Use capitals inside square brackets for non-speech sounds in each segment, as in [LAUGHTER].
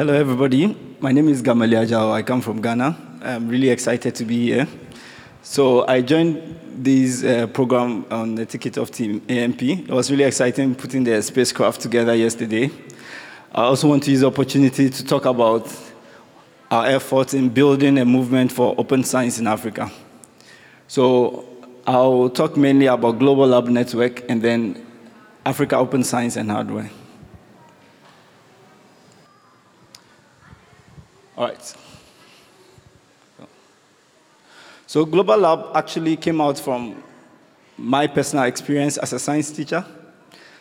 hello, everybody. My name is Gameli Adzaho. I come from Ghana. I'm really excited to be here. So I joined this uh, program on the ticket of Team AMP. It was really exciting putting the spacecraft together yesterday. I also want to use the opportunity to talk about our efforts in building a movement for open science in Africa. So I'll talk mainly about Global Lab Network and then Africa Open Science and Hardware. All right. So Global Lab actually came out from my personal experience as a science teacher.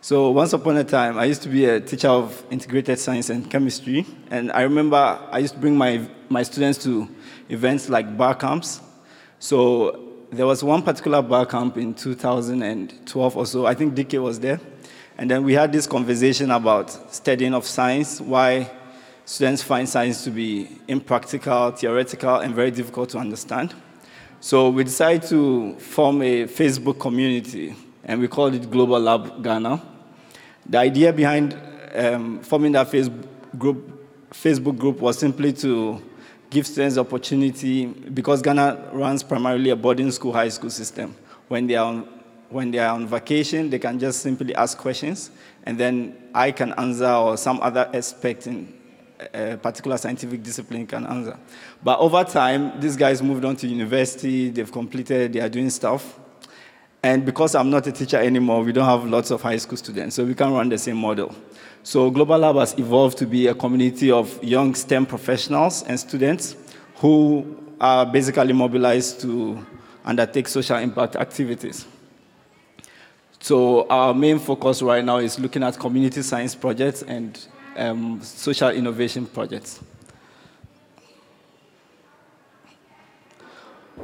So once upon a time, I used to be a teacher of integrated science and chemistry, and I remember I used to bring my, my students to events like bar camps. So there was one particular bar camp in 2012 or so. I think DK was there. And then we had this conversation about studying of science, why students find science to be impractical, theoretical, and very difficult to understand. So we decided to form a Facebook community, and we called it Global Lab Ghana. The idea behind um, forming that Facebook group, Facebook group was simply to give students opportunity, because Ghana runs primarily a boarding school, high school system. When they are on, when they are on vacation, they can just simply ask questions, and then I can answer, or some other expert in a particular scientific discipline can answer. But over time, these guys moved on to university, they've completed, they are doing stuff. And because I'm not a teacher anymore, we don't have lots of high school students, so we can't run the same model. So Global Lab has evolved to be a community of young STEM professionals and students who are basically mobilized to undertake social impact activities. So our main focus right now is looking at community science projects and um, social innovation projects.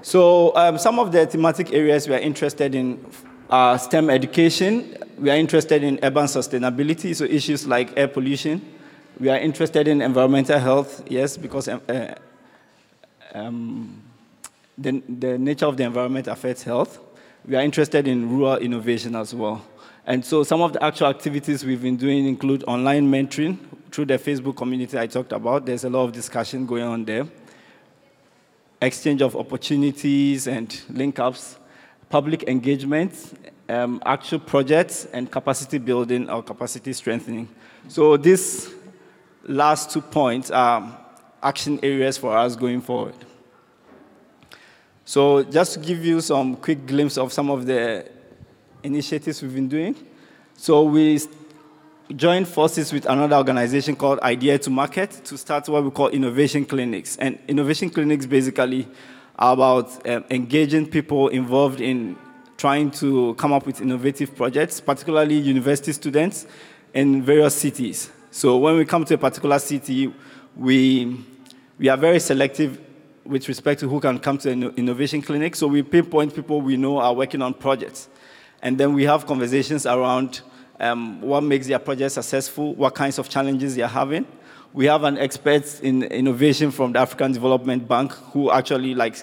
So um, some of the thematic areas we are interested in are STEM education. We are interested in urban sustainability, so issues like air pollution. We are interested in environmental health, yes, because um, uh, um, the, the nature of the environment affects health. We are interested in rural innovation as well. And so some of the actual activities we've been doing include online mentoring through the Facebook community I talked about. There's a lot of discussion going on there. Exchange of opportunities and link ups, public engagement, um, actual projects, and capacity building or capacity strengthening. So these last two points are action areas for us going forward. So just to give you some quick glimpse of some of the initiatives we've been doing. So we joined forces with another organization called Idea to Market to start what we call innovation clinics. And innovation clinics basically are about um, engaging people involved in trying to come up with innovative projects, particularly university students in various cities. So when we come to a particular city, we, we are very selective with respect to who can come to an innovation clinic. So we pinpoint people we know are working on projects. And then we have conversations around um, what makes their project successful, what kinds of challenges they're having. We have an expert in innovation from the African Development Bank who actually like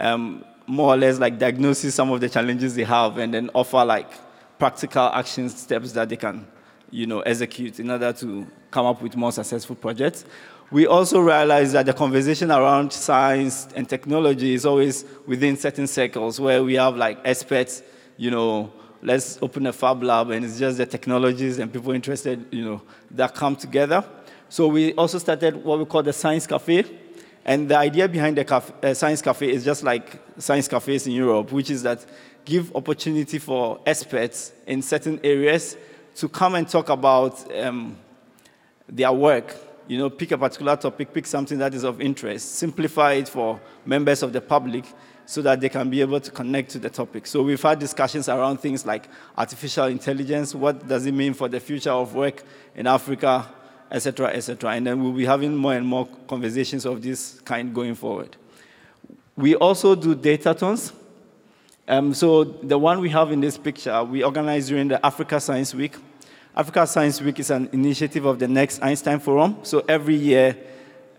um, more or less like diagnoses some of the challenges they have and then offer like practical action steps that they can, you know, execute in order to come up with more successful projects. We also realize that the conversation around science and technology is always within certain circles where we have like experts you know, let's open a fab lab and it's just the technologies and people interested, you know, that come together. So we also started what we call the Science Cafe. And the idea behind the cafe, uh, Science Cafe is just like science cafes in Europe, which is that give opportunity for experts in certain areas to come and talk about um, their work. You know, pick a particular topic, pick something that is of interest, simplify it for members of the public, so that they can be able to connect to the topic. So we've had discussions around things like artificial intelligence, what does it mean for the future of work in Africa, etc., etc. And then we'll be having more and more conversations of this kind going forward. We also do datathons. Um, so the one we have in this picture, we organized during the Africa Science Week. Africa Science Week is an initiative of the next Einstein Forum. So every year,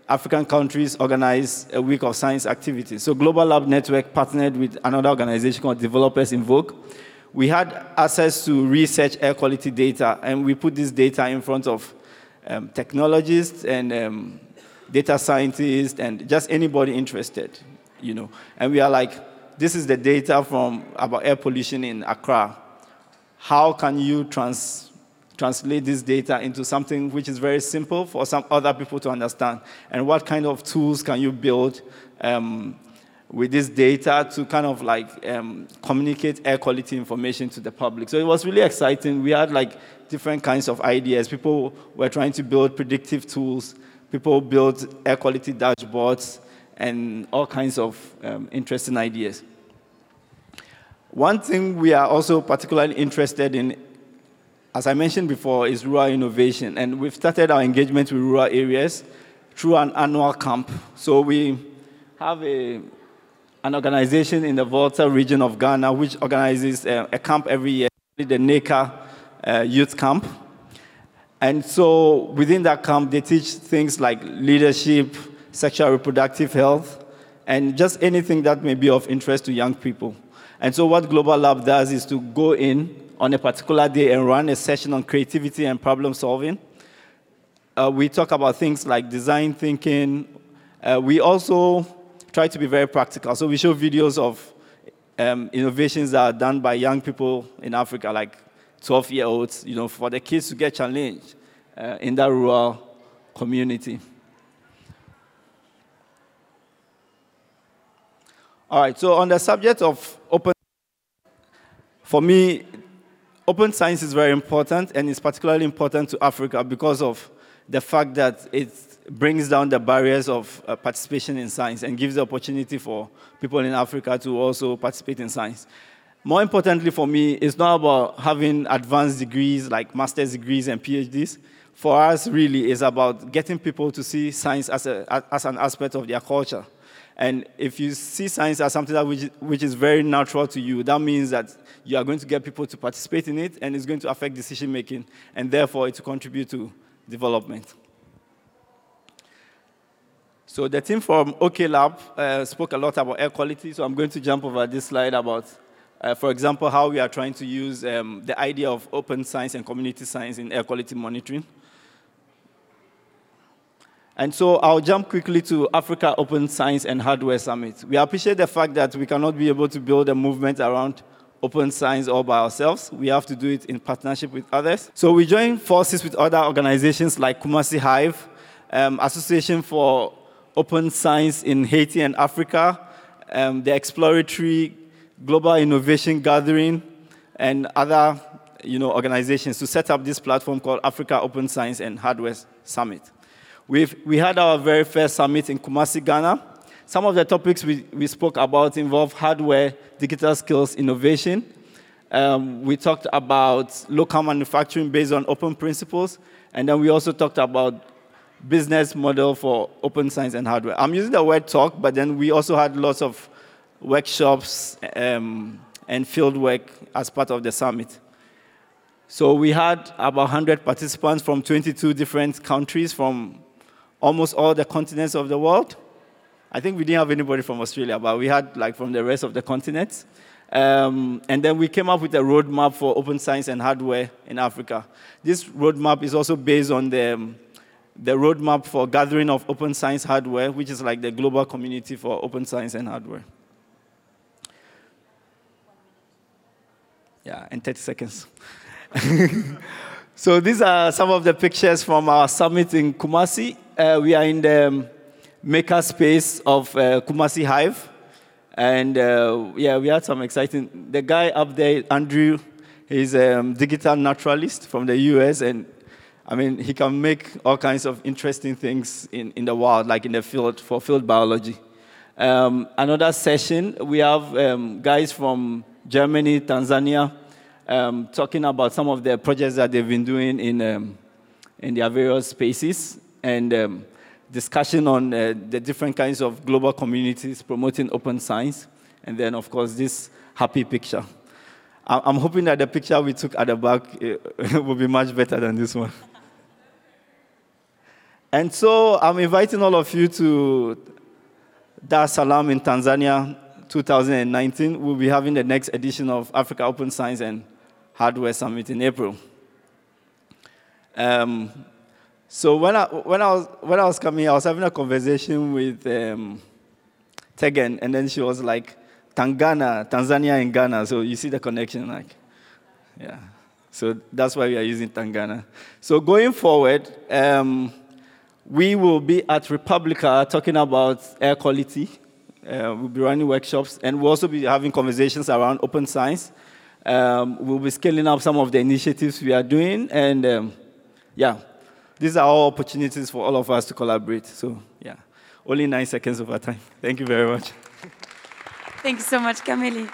African countries organize a week of science activities. So Global Lab Network partnered with another organization called Developers in Vogue. We had access to research air quality data, and we put this data in front of um, technologists and um, data scientists and just anybody interested, you know. And we are like, this is the data from about air pollution in Accra. How can you trans, translate this data into something which is very simple for some other people to understand? And what kind of tools can you build um, with this data to kind of like um, communicate air quality information to the public? So it was really exciting. We had like different kinds of ideas. People were trying to build predictive tools. People built air quality dashboards and all kinds of um, interesting ideas. One thing we are also particularly interested in, as I mentioned before, is rural innovation. And we've started our engagement with rural areas through an annual camp. So we have a, an organization in the Volta region of Ghana which organizes a, a camp every year, the NECA uh, Youth Camp. And so within that camp, they teach things like leadership, sexual reproductive health, and just anything that may be of interest to young people. And so, what Global Lab does is to go in on a particular day and run a session on creativity and problem solving. Uh, we talk about things like design thinking. Uh, we also try to be very practical. So, we show videos of um, innovations that are done by young people in Africa, like 12 year olds, you know, for the kids to get challenged uh, in that rural community. All right, so on the subject of open, for me, open science is very important, and it's particularly important to Africa because of the fact that it brings down the barriers of uh, participation in science and gives the opportunity for people in Africa to also participate in science. More importantly for me, it's not about having advanced degrees like master's degrees and PhDs. For us, really, it's about getting people to see science as, a, as an aspect of their culture. And if you see science as something that which, which is very natural to you, that means that you are going to get people to participate in it, and it's going to affect decision making, and therefore it will contribute to development. So the team from OK Lab uh, spoke a lot about air quality, so I'm going to jump over this slide about, uh, for example, how we are trying to use um, the idea of open science and community science in air quality monitoring. And so I'll jump quickly to Africa Open Science and Hardware Summit. We appreciate the fact that we cannot be able to build a movement around open science all by ourselves. We have to do it in partnership with others. So we join forces with other organizations like Kumasi Hive, um, Association for Open Science in Haiti and Africa, um, the Exploratory Global Innovation Gathering, and other you know, organizations to set up this platform called Africa Open Science and Hardware Summit. We've, we had our very first summit in Kumasi, Ghana. Some of the topics we, we spoke about involve hardware, digital skills, innovation. Um, we talked about local manufacturing based on open principles. And then we also talked about business model for open science and hardware. I'm using the word talk, but then we also had lots of workshops um, and field work as part of the summit. So we had about 100 participants from 22 different countries from almost all the continents of the world. I think we didn't have anybody from Australia, but we had like from the rest of the continents. Um, and then we came up with a roadmap for open science and hardware in Africa. This roadmap is also based on the, um, the roadmap for gathering of open science hardware, which is like the global community for open science and hardware. Yeah, in 30 seconds. [LAUGHS] so these are some of the pictures from our summit in Kumasi uh, we are in the maker space of uh, Kumasi Hive. And uh, yeah, we had some exciting. The guy up there, Andrew, he's a um, digital naturalist from the US. And I mean, he can make all kinds of interesting things in, in the wild, like in the field for field biology. Um, another session, we have um, guys from Germany, Tanzania, um, talking about some of the projects that they've been doing in, um, in their various spaces and um, discussion on uh, the different kinds of global communities promoting open science. And then, of course, this happy picture. I'm hoping that the picture we took at the back uh, [LAUGHS] will be much better than this one. And so I'm inviting all of you to Dar es Salaam in Tanzania 2019. We'll be having the next edition of Africa Open Science and Hardware Summit in April. Um, So when I, when, I was, when I was coming, I was having a conversation with um, and then she was like, Tangana, Tanzania and Ghana. So you see the connection, like, yeah. So that's why we are using Tangana. So going forward, um, we will be at Republica talking about air quality. Uh, we'll be running workshops, and we'll also be having conversations around open science. Um, we'll be scaling up some of the initiatives we are doing, and um, yeah, these are all opportunities for all of us to collaborate. So, yeah, only nine seconds of our time. Thank you very much. Thanks so much, Camille.